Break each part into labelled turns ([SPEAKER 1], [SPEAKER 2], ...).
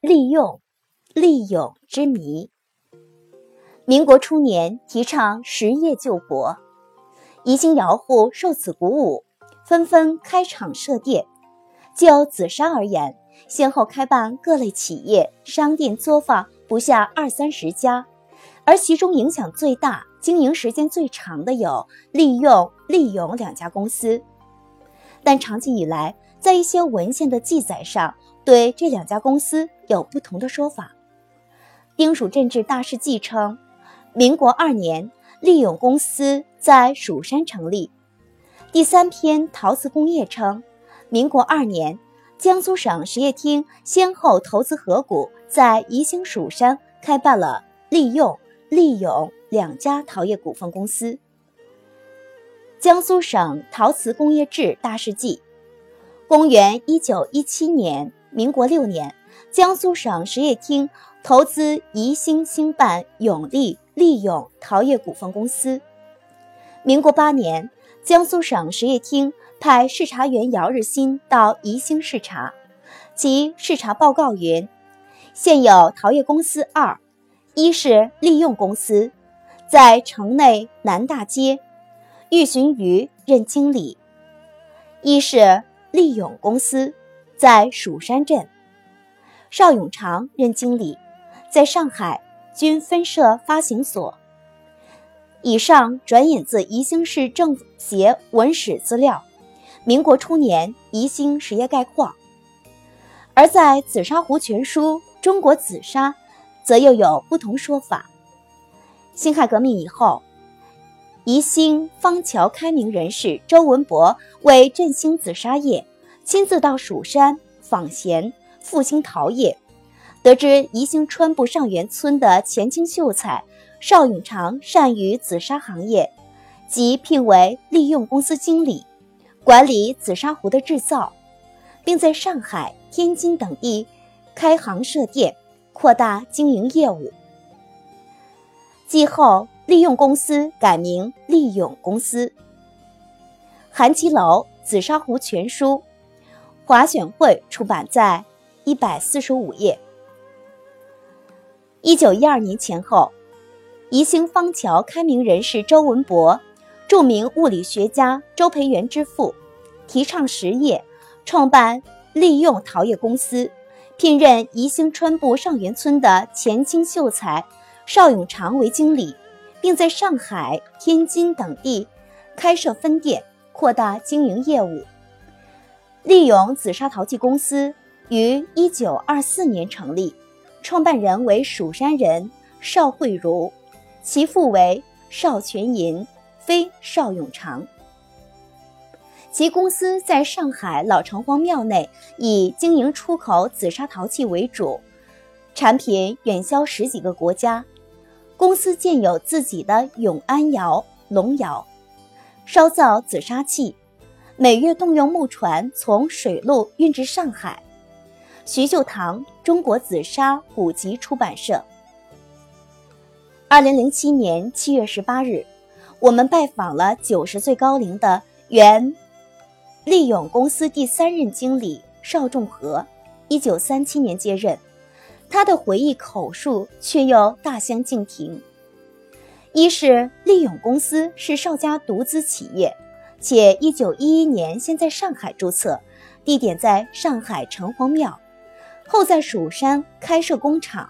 [SPEAKER 1] 利用、利用之谜。民国初年，提倡实业救国，宜兴窑户受此鼓舞，纷纷开厂设店。就紫砂而言，先后开办各类企业、商店、作坊不下二三十家，而其中影响最大、经营时间最长的有利用、利用两家公司。但长期以来，在一些文献的记载上，对这两家公司有不同的说法。丁蜀镇志大事记称，民国二年，利永公司在蜀山成立。第三篇陶瓷工业称，民国二年，江苏省实业厅先后投资河谷，在宜兴蜀山开办了利用、利永两家陶业股份公司。江苏省陶瓷工业志大事记。公元一九一七年，民国六年，江苏省实业厅投资宜兴兴办永利、利永陶业股份公司。民国八年，江苏省实业厅派视察员姚日新到宜兴视察，其视察报告云：现有陶业公司二，一是利用公司，在城内南大街，玉寻余任经理；一是。利永公司在蜀山镇，邵永长任经理，在上海均分设发行所。以上转引自宜兴市政协文史资料，民国初年宜兴实业概况。而在《紫砂壶全书·中国紫砂》，则又有不同说法。辛亥革命以后。宜兴方桥开明人士周文博为振兴紫砂业，亲自到蜀山访贤复兴陶业，得知宜兴川部上元村的钱清秀才邵永长善于紫砂行业，即聘为利用公司经理，管理紫砂壶的制造，并在上海、天津等地开行设店，扩大经营业务。继后。利用公司改名利永公司。韩其楼《紫砂壶全书》，华选会出版在一百四十五页。一九一二年前后，宜兴方桥开明人士周文博，著名物理学家周培源之父，提倡实业，创办利用陶业公司，聘任宜兴川部上元村的前清秀才邵永长为经理。并在上海、天津等地开设分店，扩大经营业务。利永紫砂陶器公司于一九二四年成立，创办人为蜀山人邵慧茹，其父为邵全银，非邵永长。其公司在上海老城隍庙内以经营出口紫砂陶器为主，产品远销十几个国家。公司建有自己的永安窑、龙窑，烧造紫砂器，每月动用木船从水路运至上海。徐秀堂中国紫砂古籍出版社。二零零七年七月十八日，我们拜访了九十岁高龄的原利永公司第三任经理邵仲和，一九三七年接任。他的回忆口述却又大相径庭。一是利永公司是邵家独资企业，且一九一一年先在上海注册，地点在上海城隍庙，后在蜀山开设工厂，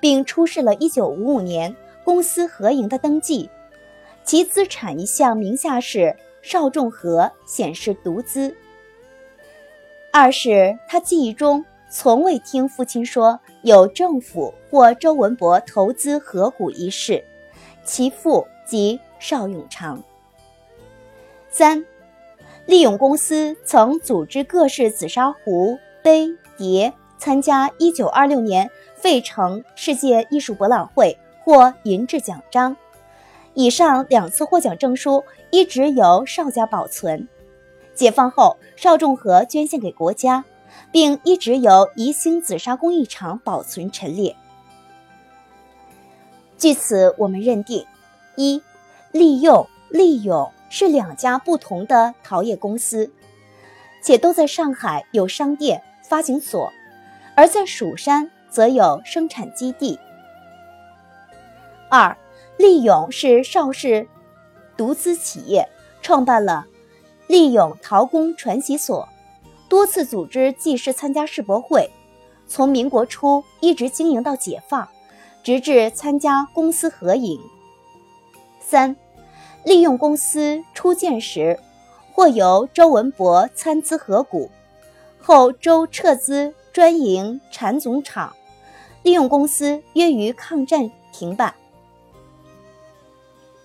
[SPEAKER 1] 并出示了一九五五年公司合营的登记，其资产一项名下是邵仲和显示独资。二是他记忆中。从未听父亲说有政府或周文博投资合股一事，其父即邵永长。三，利永公司曾组织各式紫砂壶、杯、碟参加1926年费城世界艺术博览会，获银质奖章。以上两次获奖证书一直由邵家保存，解放后邵仲和捐献给国家。并一直由宜兴紫砂工艺厂保存陈列。据此，我们认定：一、利用、利用是两家不同的陶业公司，且都在上海有商店、发行所，而在蜀山则有生产基地。二，利勇是邵氏独资企业，创办了利勇陶工传习所，多次组织技师参加世博会，从民国初一直经营到解放，直至参加公私合营。三，利用公司初建时，或由周文博参资合股，后周撤资专营产总厂，利用公司约于抗战停办。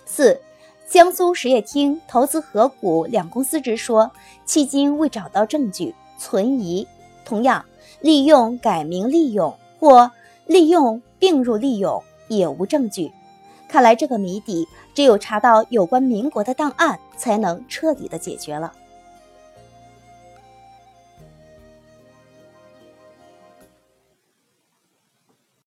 [SPEAKER 1] 四，江苏实业厅投资合股两公司之说，迄今未找到证据，存疑。同样，利用改名利用或利用并入利用也无证据。看来这个谜底，只有查到有关民国的档案，才能彻底的解决了。